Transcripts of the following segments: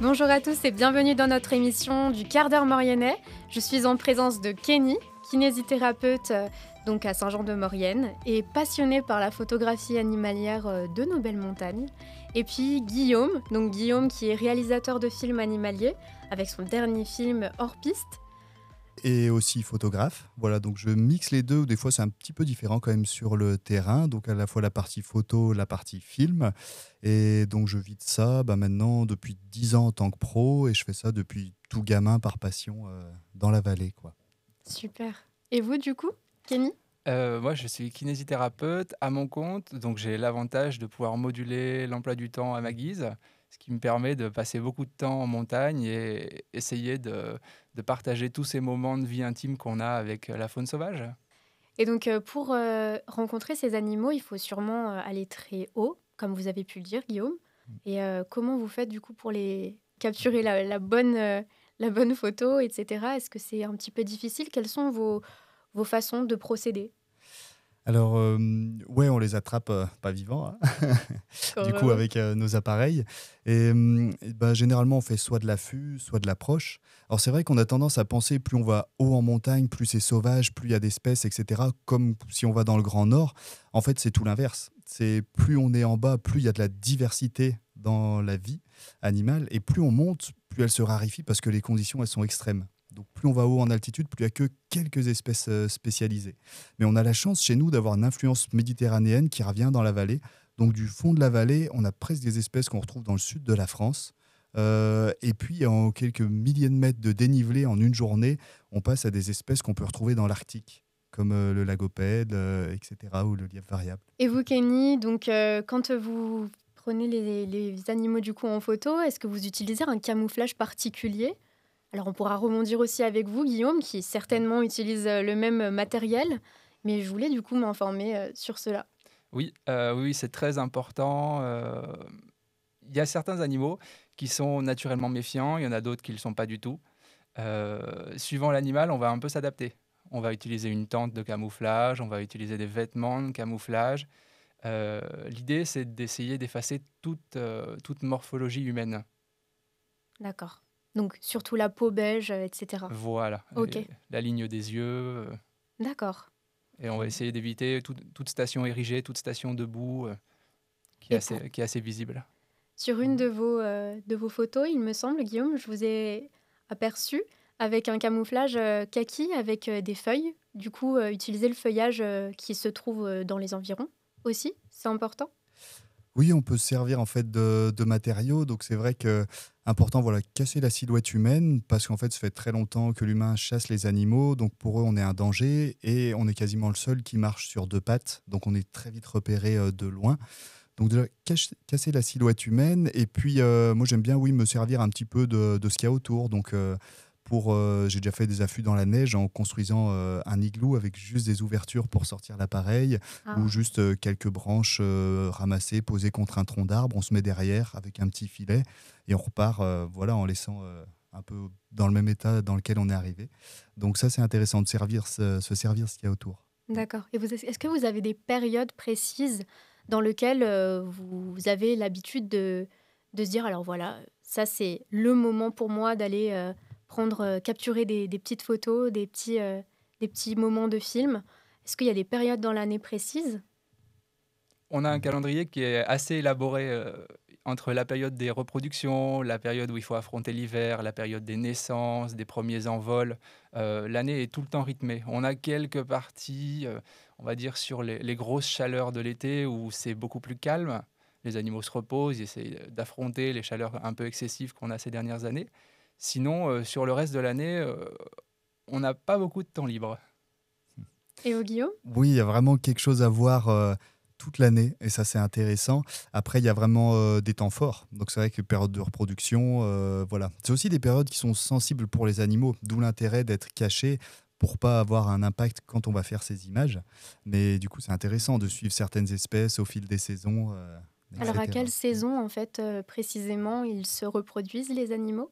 Bonjour à tous et bienvenue dans notre émission du quart d'heure mauriennais. Je suis en présence de Kenny, kinésithérapeute euh, donc à Saint-Jean-de-Maurienne et passionné par la photographie animalière euh, de nos belles montagnes. Et puis Guillaume, donc Guillaume qui est réalisateur de films animaliers avec son dernier film Hors piste et aussi photographe. Voilà, donc je mixe les deux. Des fois, c'est un petit peu différent quand même sur le terrain. Donc, à la fois la partie photo, la partie film. Et donc, je vis de ça bah, maintenant depuis 10 ans en tant que pro. Et je fais ça depuis tout gamin par passion euh, dans la vallée. quoi. Super. Et vous, du coup, Kenny? Euh, moi, je suis kinésithérapeute à mon compte, donc j'ai l'avantage de pouvoir moduler l'emploi du temps à ma guise ce qui me permet de passer beaucoup de temps en montagne et essayer de, partager tous ces moments de vie intime qu'on a avec la faune sauvage. Et donc, euh, pour euh, rencontrer ces animaux, il faut sûrement euh, aller très haut, comme vous avez pu le dire, Guillaume. Mm. Et comment vous faites du coup pour les capturer la, bonne, la bonne photo, etc. Est-ce que c'est un petit peu difficile? Quelles sont vos, vos façons de procéder? Alors, euh, ouais, on les attrape euh, pas vivants, hein. du coup, avec euh, nos appareils. Et, bah, généralement, on fait soit de l'affût, soit de l'approche. Alors, c'est vrai qu'on a tendance à penser plus on va haut en montagne, plus c'est sauvage, plus il y a d'espèces, etc. Comme si on va dans le Grand Nord. En fait, c'est tout l'inverse. C'est plus on est en bas, plus il y a de la diversité dans la vie animale. Et plus on monte, plus elle se raréfie parce que les conditions, elles sont extrêmes. Donc plus on va haut en altitude, plus il n'y a que quelques espèces euh, spécialisées. Mais on a la chance chez nous d'avoir une influence méditerranéenne qui revient dans la vallée. Donc du fond de la vallée, on a presque des espèces qu'on retrouve dans le sud de la France. Euh, et puis en quelques milliers de mètres de dénivelé en une journée, on passe à des espèces qu'on peut retrouver dans l'Arctique comme euh, le lagopède, etc., ou le lièvre variable. Et vous, Kenny, donc quand vous prenez les, les, animaux du coup en photo, est-ce que vous utilisez un camouflage particulier? Alors on pourra rebondir aussi avec vous, Guillaume, qui certainement utilise euh, le même matériel, mais je voulais du coup m'informer euh, sur cela. Oui, euh, oui, c'est très important. Il y a certains animaux qui sont naturellement méfiants, il y en a d'autres qui ne le sont pas du tout. suivant l'animal, on va un peu s'adapter. On va utiliser une tente de camouflage, on va utiliser des vêtements de camouflage. L'idée, c'est d'essayer d'effacer toute, toute morphologie humaine. D'accord. Donc surtout la peau beige, euh, etc. Voilà. La ligne des yeux. Euh. D'accord. Et on va essayer d'éviter toute station érigée, toute station debout, euh, qui, est assez, qui est assez visible. Sur une de vos, de vos photos, il me semble, Guillaume, je vous ai aperçu avec un camouflage kaki avec des feuilles. Du coup, utiliser le feuillage qui se trouve dans les environs aussi, c'est important oui, on peut se servir en fait de, matériaux. Donc c'est vrai que important, voilà, casser la silhouette humaine parce qu'en fait, ça fait très longtemps que l'humain chasse les animaux. Donc pour eux, on est un danger et on est quasiment le seul qui marche sur deux pattes. Donc on est très vite repéré euh, de loin. Donc déjà, casser la silhouette humaine. Et puis, euh, moi, j'aime bien, oui, me servir un petit peu de, ce qu'il y a autour. Donc, euh, pour, euh, j'ai déjà fait des affûts dans la neige en construisant euh, un igloo avec juste des ouvertures pour sortir l'appareil ah. ou juste euh, quelques branches ramassées, posées contre un tronc d'arbre. On se met derrière avec un petit filet et on repart voilà, en laissant un peu dans le même état dans lequel on est arrivé. Donc ça, c'est intéressant de servir, se, servir ce qu'il y a autour. D'accord. Et est-ce que vous avez des périodes précises dans lesquelles vous avez l'habitude de, de se dire, alors voilà, ça c'est le moment pour moi d'aller euh, capturer des, petites photos, des petits, euh, des petits moments de film Est-ce qu'il y a des périodes dans l'année précises On a un calendrier qui est assez élaboré euh, entre la période des reproductions, la période où il faut affronter l'hiver, la période des naissances, des premiers envols. l'année est tout le temps rythmée. On a quelques parties, on va dire, sur les, les grosses chaleurs de l'été où c'est beaucoup plus calme. Les animaux se reposent, ils essaient d'affronter les chaleurs un peu excessives qu'on a ces dernières années. Sinon, euh, sur le reste de l'année, euh, on n'a pas beaucoup de temps libre. Et au Guillaume? Oui, il y a vraiment quelque chose à voir euh, toute l'année et ça c'est intéressant. Après, il y a vraiment des temps forts. Donc c'est vrai que période de reproduction, voilà. C'est aussi des périodes qui sont sensibles pour les animaux, d'où l'intérêt d'être caché pour pas avoir un impact quand on va faire ces images. Mais du coup, c'est intéressant de suivre certaines espèces au fil des saisons. Alors à quelle saison en fait précisément ils se reproduisent les animaux?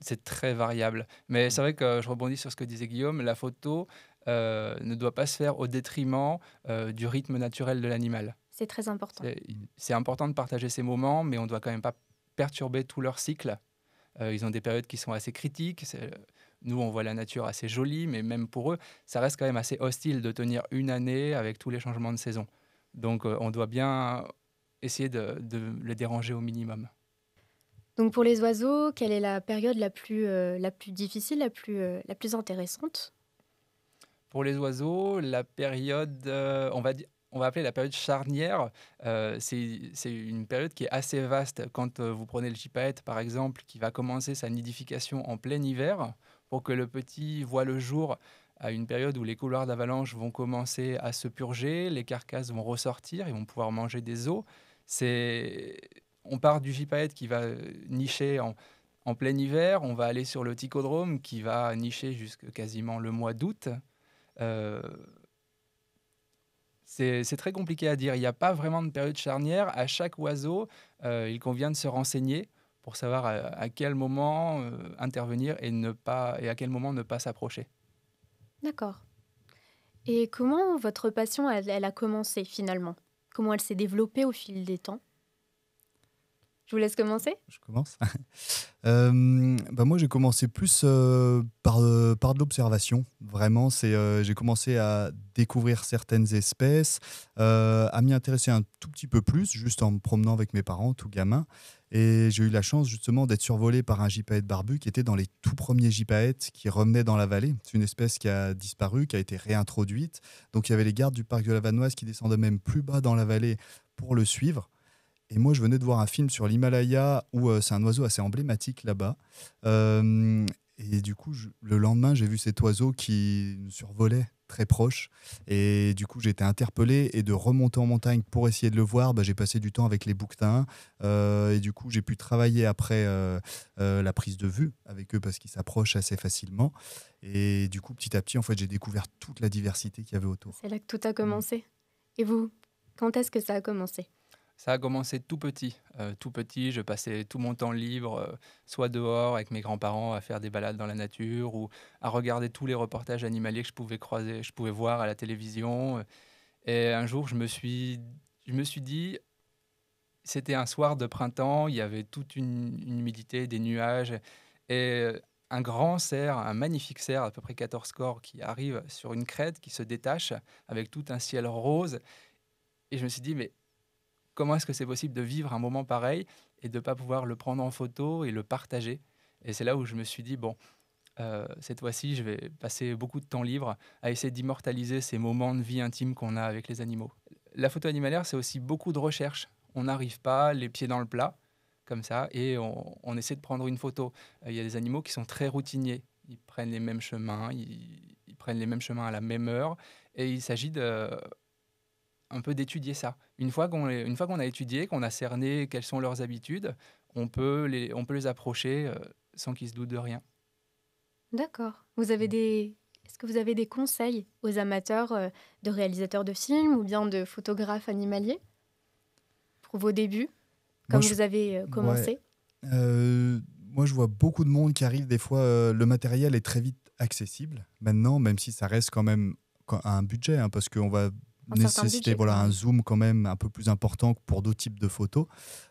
C'est très variable. Mais c'est vrai que je rebondis sur ce que disait Guillaume, la photo euh, ne doit pas se faire au détriment euh, du rythme naturel de l'animal. C'est très important. C'est important de partager ces moments, mais on ne doit quand même pas perturber tout leur cycle. ils ont des périodes qui sont assez critiques. Nous, on voit la nature assez jolie, mais même pour eux, ça reste quand même assez hostile de tenir une année avec tous les changements de saison. Donc, on doit bien essayer de, les déranger au minimum. Donc pour les oiseaux, quelle est la période la plus, la plus difficile, la plus, la plus intéressante? Pour les oiseaux, la période, on va on va appeler la période charnière. Euh, c'est une période qui est assez vaste. Quand euh, vous prenez le gypaète, par exemple, qui va commencer sa nidification en plein hiver, pour que le petit voit le jour à une période où les couloirs d'avalanche vont commencer à se purger, les carcasses vont ressortir, ils vont pouvoir manger des os. On part du gypaète qui va nicher en, plein hiver, on va aller sur le ticodrome qui va nicher jusqu'à quasiment le mois d'août. Euh, c'est très compliqué à dire. Il n'y a pas vraiment de période charnière. À chaque oiseau, euh, il convient de se renseigner pour savoir à, quel moment euh, intervenir et, ne pas, et à quel moment ne pas s'approcher. D'accord. Et comment votre passion, elle a commencé finalement? Comment elle s'est développée au fil des temps? Je vous laisse commencer. Je commence. euh, bah moi, j'ai commencé plus euh, par, euh, par de l'observation. Vraiment, c'est j'ai commencé à découvrir certaines espèces, à m'y intéresser un tout petit peu plus, juste en me promenant avec mes parents, tout gamin. Et j'ai eu la chance justement d'être survolé par un gypaète barbu qui était dans les tout premiers gypaètes qui revenaient dans la vallée. C'est une espèce qui a disparu, qui a été réintroduite. Donc il y avait les gardes du parc de la Vanoise qui descendaient même plus bas dans la vallée pour le suivre. Et moi, je venais de voir un film sur l'Himalaya où euh, c'est un oiseau assez emblématique là-bas. Euh, et du coup, le lendemain, j'ai vu cet oiseau qui nous survolait très proche. Et du coup, j'ai été interpellé. Et de remonter en montagne pour essayer de le voir, bah, j'ai passé du temps avec les bouquetins. Euh, et du coup, j'ai pu travailler après la prise de vue avec eux parce qu'ils s'approchent assez facilement. Et du coup, petit à petit, en fait, j'ai découvert toute la diversité qu'il y avait autour. C'est là que tout a commencé. Et vous, quand est-ce que ça a commencé? Ça a commencé tout petit. Euh, tout petit, je passais tout mon temps libre, euh, soit dehors avec mes grands-parents à faire des balades dans la nature ou à regarder tous les reportages animaliers que je pouvais croiser, je pouvais voir à la télévision. Et un jour, je me suis, je me suis dit, c'était un soir de printemps, il y avait toute une, humidité, des nuages et un grand cerf, un magnifique cerf, à peu près 14 corps, qui arrive sur une crête, qui se détache avec tout un ciel rose. Et je me suis dit, mais comment est-ce que c'est possible de vivre un moment pareil et de ne pas pouvoir le prendre en photo et le partager Et c'est là où je me suis dit, bon, euh, cette fois-ci, je vais passer beaucoup de temps libre à essayer d'immortaliser ces moments de vie intime qu'on a avec les animaux. La photo animalière, c'est aussi beaucoup de recherche. On n'arrive pas les pieds dans le plat, comme ça, et on, essaie de prendre une photo. Euh, il y a des animaux qui sont très routiniers. Ils prennent les mêmes chemins, ils, ils prennent les mêmes chemins à la même heure, et il s'agit de un peu d'étudier ça. Une fois qu'on une fois qu'on a étudié, qu'on a cerné quelles sont leurs habitudes, on peut les, on peut les approcher euh, sans qu'ils se doutent de rien. D'accord. Vous avez des est-ce que vous avez des conseils aux amateurs euh, de réalisateurs de films ou bien de photographes animaliers pour vos débuts, comme vous avez euh, commencé? Moi, je vois beaucoup de monde qui arrive. Des fois, le matériel est très vite accessible. Maintenant, même si ça reste quand même un budget, hein, parce qu'on va nécessiter voilà, un zoom quand même un peu plus important que pour d'autres types de photos,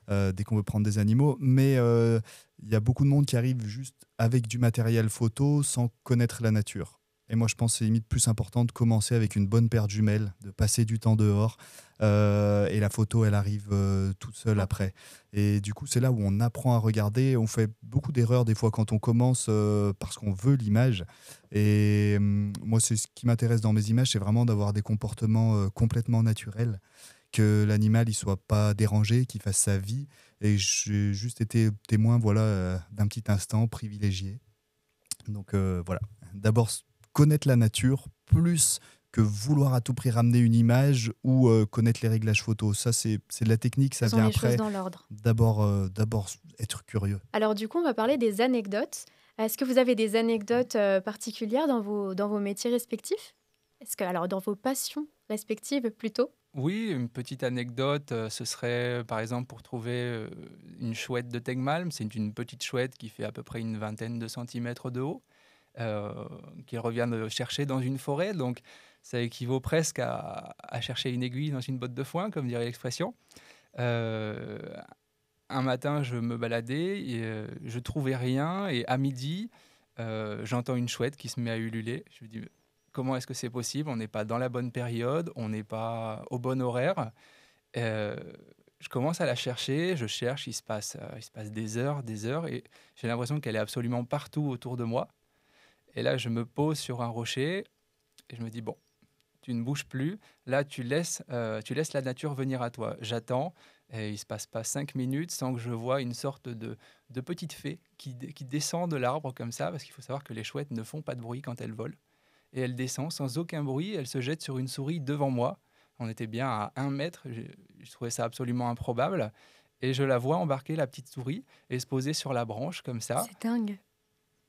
euh, dès qu'on veut prendre des animaux. Mais euh, il y a beaucoup de monde qui arrive juste avec du matériel photo sans connaître la nature. Et moi, je pense que c'est limite plus important de commencer avec une bonne paire de jumelles, de passer du temps dehors. Euh, et la photo, elle arrive euh, toute seule après. Et du coup, c'est là où on apprend à regarder. On fait beaucoup d'erreurs des fois quand on commence euh, parce qu'on veut l'image. Et hum, moi, c'est ce qui m'intéresse dans mes images, c'est vraiment d'avoir des comportements complètement naturels, que l'animal il soit pas dérangé, qu'il fasse sa vie. Et j'ai juste été témoin, voilà, d'un petit instant privilégié. Donc voilà. D'abord connaître la nature plus que vouloir à tout prix ramener une image ou euh, connaître les réglages photo. Ça, c'est de la technique, ça vient après. dans l'ordre. D'abord, euh, d'abord être curieux. Alors du coup, on va parler des anecdotes. Est-ce que vous avez des anecdotes euh, particulières dans vos, dans vos métiers respectifs? Est-ce que alors dans vos passions respectives plutôt? Oui, une petite anecdote, ce serait par exemple pour trouver une chouette de Tegmalm. C'est une petite chouette qui fait à peu près une vingtaine de centimètres de haut. Euh, qu'il revient de chercher dans une forêt. Donc, ça équivaut presque à, chercher une aiguille dans une botte de foin, comme dirait l'expression. Euh, un matin, je me baladais et euh, je trouvais rien. Et à midi, euh, j'entends une chouette qui se met à ululer. Je me dis, comment est-ce que c'est possible? On n'est pas dans la bonne période, on n'est pas au bon horaire. Je commence à la chercher, je cherche, il se passe, il se passe des heures, des heures, et j'ai l'impression qu'elle est absolument partout autour de moi. Et là, je me pose sur un rocher et je me dis, bon, tu ne bouges plus. Là, tu laisses, tu laisses la nature venir à toi. J'attends. Et il se passe pas cinq minutes sans que je vois une sorte de, de petite fée qui, qui descend de l'arbre comme ça, parce qu'il faut savoir que les chouettes ne font pas de bruit quand elles volent. Et elle descend sans aucun bruit, elle se jette sur une souris devant moi. On était bien à un mètre, je, trouvais ça absolument improbable. Et je la vois embarquer la petite souris et se poser sur la branche comme ça. C'est dingue.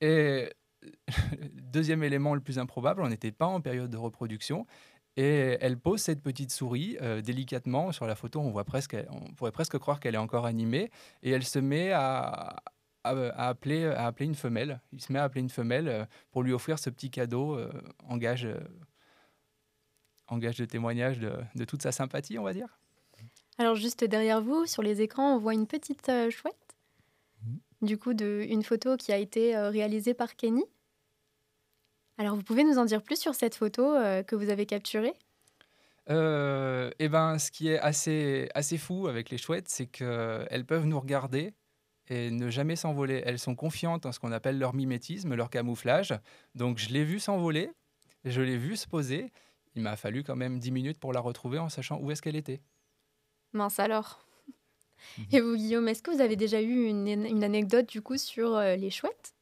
Et deuxième élément le plus improbable, on n'était pas en période de reproduction et elle pose cette petite souris euh, délicatement. Sur la photo, on, voit presque, on pourrait presque croire qu'elle est encore animée. Et elle se met à, appeler, à appeler une femelle. Il se met à appeler une femelle euh, pour lui offrir ce petit cadeau euh, en, gage, de témoignage de, de, toute sa sympathie, on va dire. Alors juste derrière vous, sur les écrans, on voit une petite chouette. Du coup, de, une photo qui a été réalisée par Kenny. Alors, vous pouvez nous en dire plus sur cette photo euh, que vous avez capturée? Euh, eh ben, ce qui est assez, assez fou avec les chouettes, c'est qu'elles peuvent nous regarder et ne jamais s'envoler. Elles sont confiantes en ce qu'on appelle leur mimétisme, leur camouflage. Donc, je l'ai vue s'envoler, je l'ai vue se poser. Il m'a fallu quand même 10 minutes pour la retrouver en sachant où est-ce qu'elle était. Mince alors. Et vous, Guillaume, est-ce que vous avez déjà eu une, une anecdote du coup sur euh, les chouettes?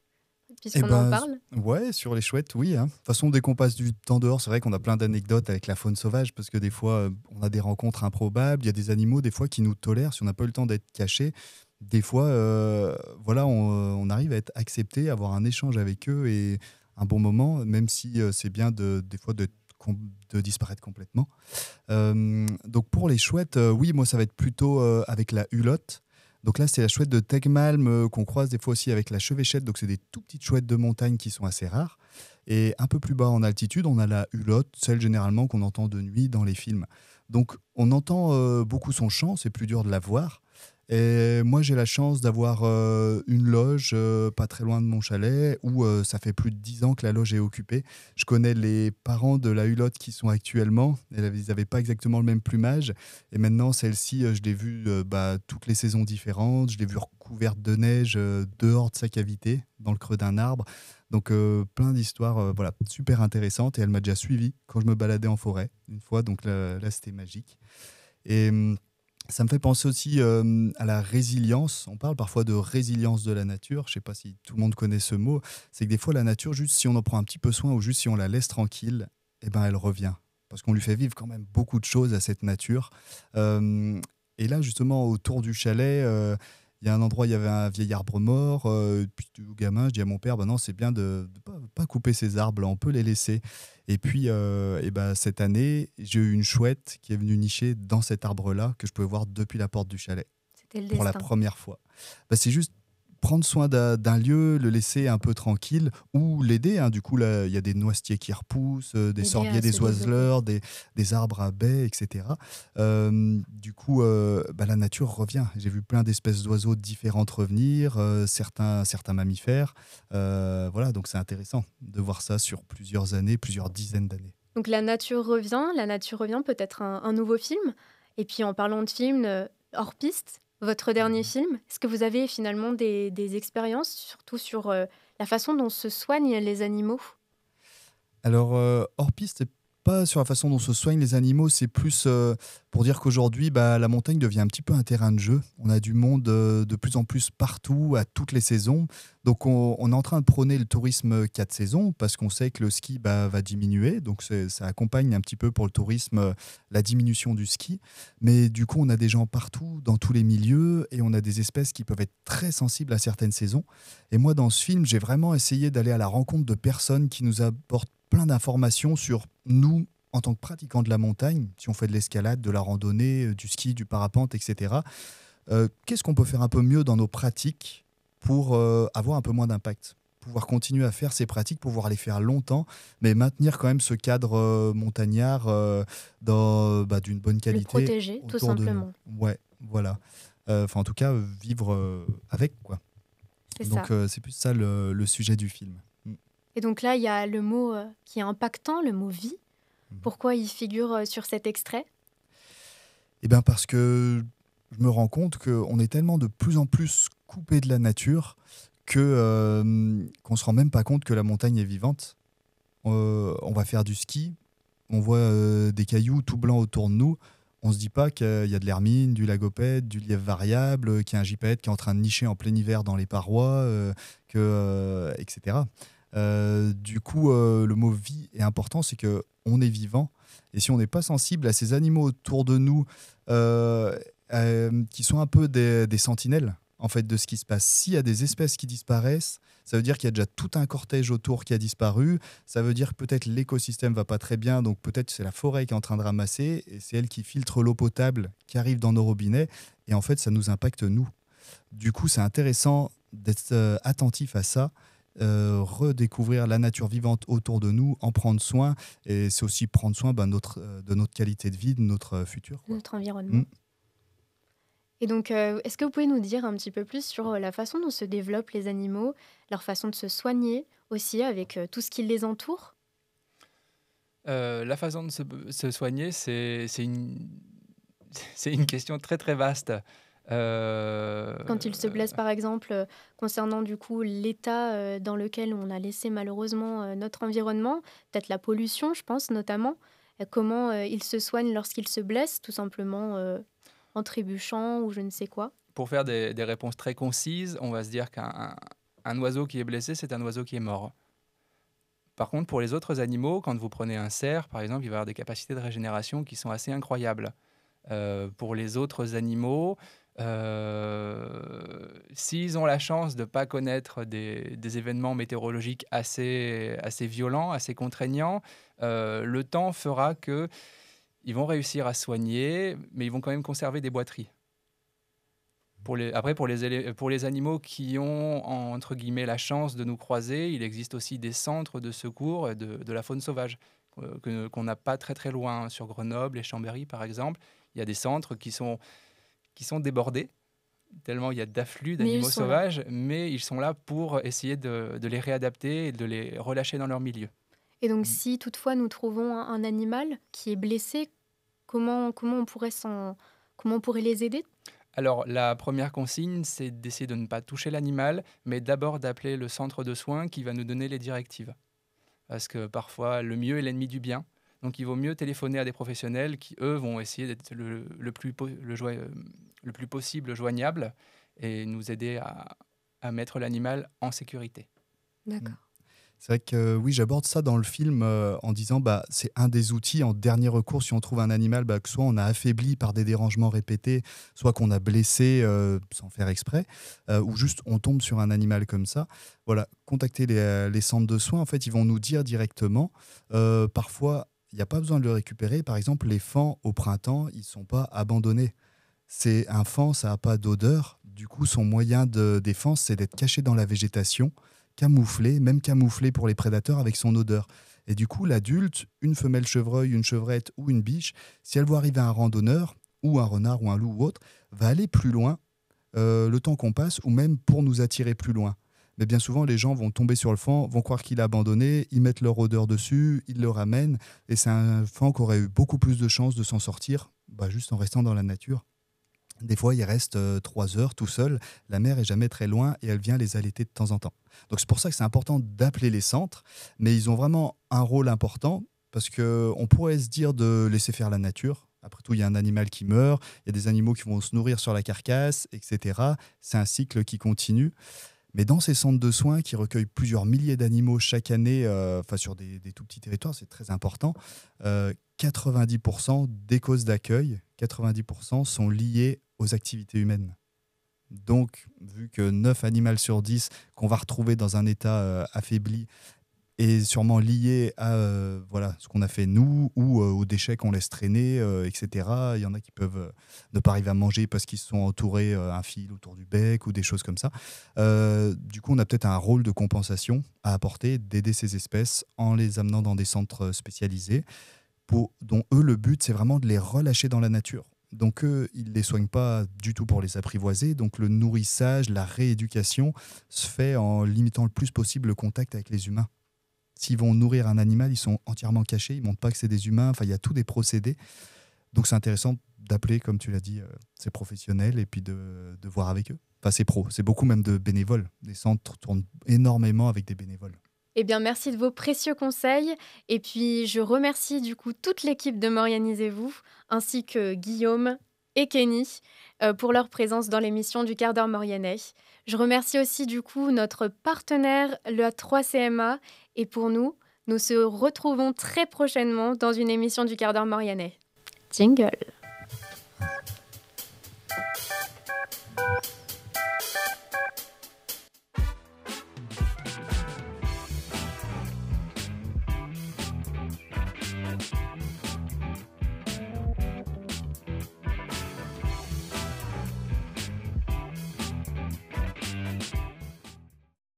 Puisqu'on eh en ben, parle Ouais, sur les chouettes, oui. Hein. De toute façon, dès qu'on passe du temps dehors, c'est vrai qu'on a plein d'anecdotes avec la faune sauvage, parce que des fois, euh, on a des rencontres improbables. Il y a des animaux, des fois, qui nous tolèrent si on n'a pas eu le temps d'être caché. Des fois, euh, voilà, on, arrive à être accepté, avoir un échange avec eux et un bon moment, même si c'est bien de, des fois de, de disparaître complètement. donc pour les chouettes, oui, moi, ça va être plutôt avec la hulotte. Donc là, c'est la chouette de Tegmalm euh, qu'on croise des fois aussi avec la chevêchette. Donc c'est des tout petites chouettes de montagne qui sont assez rares. Et un peu plus bas en altitude, on a la hulotte, celle généralement qu'on entend de nuit dans les films. Donc on entend euh, beaucoup son chant, c'est plus dur de la voir. Et moi, j'ai la chance d'avoir euh, une loge euh, pas très loin de mon chalet où euh, ça fait plus de dix ans que la loge est occupée. Je connais les parents de la hulotte qui sont actuellement. Ils n'avaient pas exactement le même plumage. Et maintenant, celle-ci, je l'ai vue bah, toutes les saisons différentes. Je l'ai vue recouverte de neige dehors de sa cavité, dans le creux d'un arbre. Donc, plein d'histoires voilà, super intéressantes. Et elle m'a déjà suivi quand je me baladais en forêt une fois. Donc là, là c'était magique. Et. Ça me fait penser aussi euh, à la résilience. On parle parfois de résilience de la nature. Je ne sais pas si tout le monde connaît ce mot. C'est que des fois, la nature, juste si on en prend un petit peu soin ou juste si on la laisse tranquille, eh ben, elle revient. Parce qu'on lui fait vivre quand même beaucoup de choses à cette nature. Euh, et là, justement, autour du chalet, euh, il y a un endroit, il y avait un vieil arbre mort. puis, au gamin, je dis à mon père, bah non, c'est bien de ne pas, pas, couper ces arbres, on peut les laisser. Et puis, euh, et ben, cette année, j'ai eu une chouette qui est venue nicher dans cet arbre-là que je pouvais voir depuis la porte du chalet. C'était le Pour la première fois. Bah, c'est juste prendre soin d'un lieu, le laisser un peu tranquille ou l'aider. Hein. Du coup, il y a des noisetiers qui repoussent, euh, des sorbiers, des oiseleurs, des, des, arbres à baies, etc. Euh, du coup, euh, bah, la nature revient. J'ai vu plein d'espèces d'oiseaux différentes revenir, certains, certains mammifères. voilà, donc c'est intéressant de voir ça sur plusieurs années, plusieurs dizaines d'années. Donc la nature revient, la nature revient, peut-être un, un nouveau film. Et puis en parlant de film, hors piste, votre dernier film. Est-ce que vous avez finalement des, expériences, surtout sur euh, la façon dont se soignent les animaux? Alors, euh, hors piste, pas sur la façon dont se soignent les animaux, c'est plus euh, pour dire qu'aujourd'hui, bah, la montagne devient un petit peu un terrain de jeu. On a du monde euh, de plus en plus partout, à toutes les saisons. Donc on, est en train de prôner le tourisme 4 saisons parce qu'on sait que le ski bah, va diminuer. Donc ça accompagne un petit peu pour le tourisme euh, la diminution du ski. Mais du coup, on a des gens partout, dans tous les milieux, et on a des espèces qui peuvent être très sensibles à certaines saisons. Et moi, dans ce film, j'ai vraiment essayé d'aller à la rencontre de personnes qui nous apportent plein d'informations sur nous en tant que pratiquants de la montagne, si on fait de l'escalade, de la randonnée, euh, du ski, du parapente, etc. Euh, qu'est-ce qu'on peut faire un peu mieux dans nos pratiques pour euh, avoir un peu moins d'impact? Pouvoir continuer à faire ces pratiques, pouvoir les faire longtemps, mais maintenir quand même ce cadre montagnard bah, d'une bonne qualité. Le protéger, tout simplement. Ouais, voilà. enfin en tout cas vivre avec quoi. Donc c'est plus ça le, sujet du film. Et donc là, il y a le mot qui est impactant, le mot vie. Mm. Pourquoi il figure sur cet extrait? Eh bien parce que je me rends compte qu'on est tellement de plus en plus coupé de la nature que euh, qu'on se rend même pas compte que la montagne est vivante. Euh, on va faire du ski, on voit euh, des cailloux tout blancs autour de nous. On se dit pas qu'il y a de l'hermine, du lagopède, du lièvre variable, qu'il y a un gypaète qui est en train de nicher en plein hiver dans les parois, que, etc. du coup, le mot vie est important, c'est que on est vivant. Et si on n'est pas sensible à ces animaux autour de nous, qui sont un peu des, sentinelles, en fait de ce qui se passe. S'il y a des espèces qui disparaissent, ça veut dire qu'il y a déjà tout un cortège autour qui a disparu. Ça veut dire que peut-être l'écosystème va pas très bien, donc peut-être c'est la forêt qui est en train de ramasser et c'est elle qui filtre l'eau potable qui arrive dans nos robinets. Et en fait, ça nous impacte nous. Du coup, c'est intéressant d'être euh, attentif à ça. Euh, redécouvrir la nature vivante autour de nous, en prendre soin, et c'est aussi prendre soin ben, notre, euh, de notre qualité de vie, de notre futur. Notre environnement. Mm. Et donc, euh, est-ce que vous pouvez nous dire un petit peu plus sur euh, la façon dont se développent les animaux, leur façon de se soigner aussi avec euh, tout ce qui les entoure? La façon de se, soigner, c'est une, une question très très vaste. Quand ils se blessent, par exemple, concernant du coup l'état dans lequel on a laissé malheureusement notre environnement, peut-être la pollution, je pense notamment, comment ils se soignent lorsqu'ils se blessent, tout simplement en trébuchant ou je ne sais quoi Pour faire des, réponses très concises, on va se dire qu'un oiseau qui est blessé, c'est un oiseau qui est mort. Par contre, pour les autres animaux, quand vous prenez un cerf, par exemple, il va avoir des capacités de régénération qui sont assez incroyables. Euh, pour les autres animaux, euh, s'ils ont la chance de ne pas connaître des, événements météorologiques assez, assez violents, assez contraignants, euh, le temps fera que ils vont réussir à soigner, mais ils vont quand même conserver des boiteries. Après, pour les, animaux qui ont, entre guillemets, la chance de nous croiser, il existe aussi des centres de secours de, de la faune sauvage euh, qu'on n'a pas très très loin, sur Grenoble et Chambéry par exemple. Il y a des centres qui sont, qui sont débordés, tellement il y a d'afflux d'animaux sauvages, mais ils sont là pour essayer de, de, les réadapter et de les relâcher dans leur milieu. Et donc, mm. si toutefois nous trouvons un animal qui est blessé, Comment, comment, on pourrait comment on pourrait les aider? Alors, la première consigne, c'est d'essayer de ne pas toucher l'animal, mais d'abord d'appeler le centre de soins qui va nous donner les directives. Parce que parfois, le mieux est l'ennemi du bien. Donc, il vaut mieux téléphoner à des professionnels qui, eux, vont essayer d'être le, plus, le, le, plus possible joignable et nous aider à, à mettre l'animal en sécurité. D'accord. C'est vrai que oui, j'aborde ça dans le film euh, en disant bah c'est un des outils en dernier recours si on trouve un animal bah, que soit on a affaibli par des dérangements répétés, soit qu'on a blessé euh, sans faire exprès, euh, ou juste on tombe sur un animal comme ça. Voilà, contacter les, les, centres de soins. En fait, ils vont nous dire directement. parfois, il n'y a pas besoin de le récupérer. Par exemple, les fans au printemps, ils sont pas abandonnés. C'est un fan, ça n'a pas d'odeur. Du coup, son moyen de défense, c'est d'être caché dans la végétation camouflé, même camouflé pour les prédateurs avec son odeur. Et du coup, l'adulte, une femelle chevreuil, une chevrette ou une biche, si elle voit arriver un randonneur, ou un renard, ou un loup ou autre, va aller plus loin euh, le temps qu'on passe, ou même pour nous attirer plus loin. Mais bien souvent, les gens vont tomber sur le fond, vont croire qu'il a abandonné, ils mettent leur odeur dessus, ils le ramènent, et c'est un fan qui aurait eu beaucoup plus de chances de s'en sortir, bah, juste en restant dans la nature. Des fois, il reste euh, trois heures tout seul. La mer est jamais très loin et elle vient les allaiter de temps en temps. Donc c'est pour ça que c'est important d'appeler les centres, mais ils ont vraiment un rôle important parce que on pourrait se dire de laisser faire la nature. Après tout, il y a un animal qui meurt, il y a des animaux qui vont se nourrir sur la carcasse, etc. C'est un cycle qui continue. Mais dans ces centres de soins qui recueillent plusieurs milliers d'animaux chaque année, euh, enfin sur des, tout petits territoires, c'est très important, 90% euh, des causes d'accueil, 90% sont liées aux activités humaines. Donc, vu que 9 animaux sur 10 qu'on va retrouver dans un état euh, affaibli est sûrement lié à euh, voilà, ce qu'on a fait nous ou euh, aux déchets qu'on laisse traîner, etc. Il y en a qui peuvent ne pas arriver à manger parce qu'ils se sont entourés un fil autour du bec ou des choses comme ça. du coup, on a peut-être un rôle de compensation à apporter, d'aider ces espèces en les amenant dans des centres spécialisés, dont eux, le but, c'est vraiment de les relâcher dans la nature Donc eux, ils ne les soignent pas du tout pour les apprivoiser. Donc le nourrissage, la rééducation se fait en limitant le plus possible le contact avec les humains. S'ils vont nourrir un animal, ils sont entièrement cachés, ils ne montrent pas que c'est des humains, enfin il y a tous des procédés. Donc c'est intéressant d'appeler, comme tu l'as dit, euh, ces professionnels et puis de, de voir avec eux. Enfin c'est pro, c'est beaucoup même de bénévoles. Les centres tournent énormément avec des bénévoles. Eh bien, merci de vos précieux conseils. Et puis, je remercie du coup toute l'équipe de Morianisez-vous, ainsi que Guillaume et Kenny euh, pour leur présence dans l'émission du quart d'heure Mauriennais. Je remercie aussi du coup notre partenaire, le 3CMA. Et pour nous, nous se retrouvons très prochainement dans une émission du quart d'heure Mauriennais. Jingle.